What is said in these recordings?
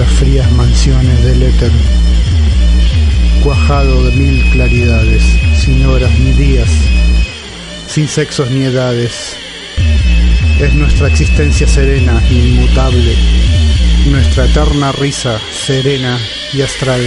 las frías mansiones del éter, cuajado de mil claridades, sin horas ni días, sin sexos ni edades. Es nuestra existencia serena, inmutable, nuestra eterna risa serena y astral.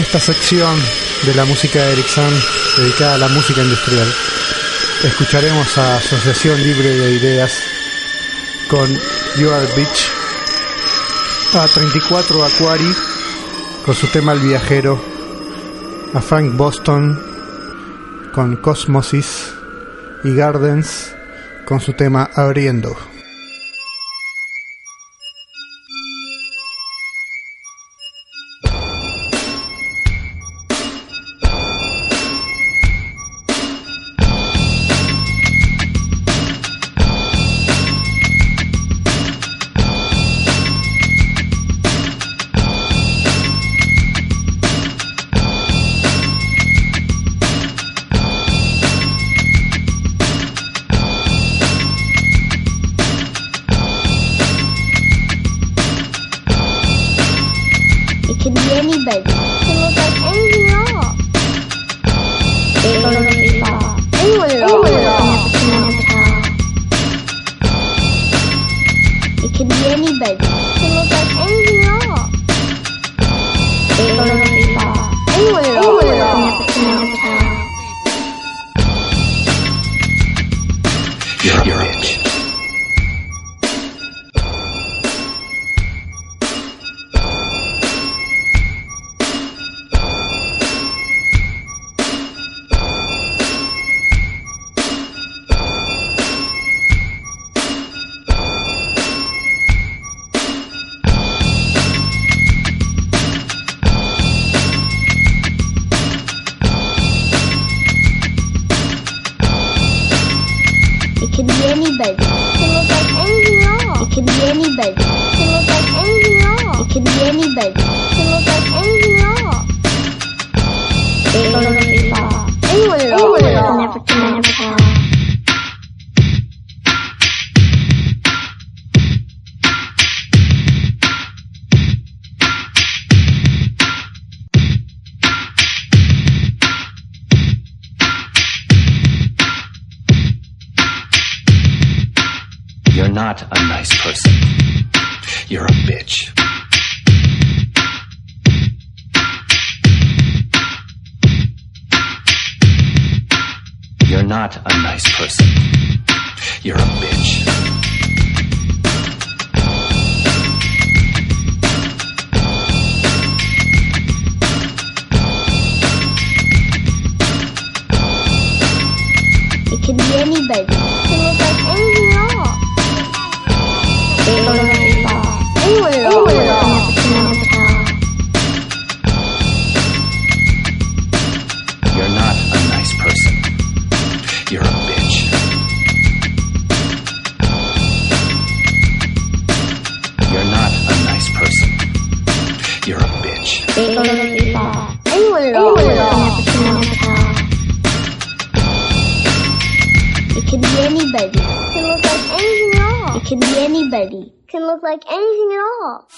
Esta sección de la música de Ericsson dedicada a la música industrial, escucharemos a Asociación Libre de Ideas con You Are Beach, a 34 Aquari con su tema El Viajero, a Frank Boston con Cosmosis y Gardens con su tema Abriendo. not a nice person. You're a bitch. could be anybody. It can look like anything at all. Anyone at all. Anyone at all. anybody. Can look like anything at all. It can be anybody. Can look like anything at all.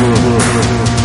world.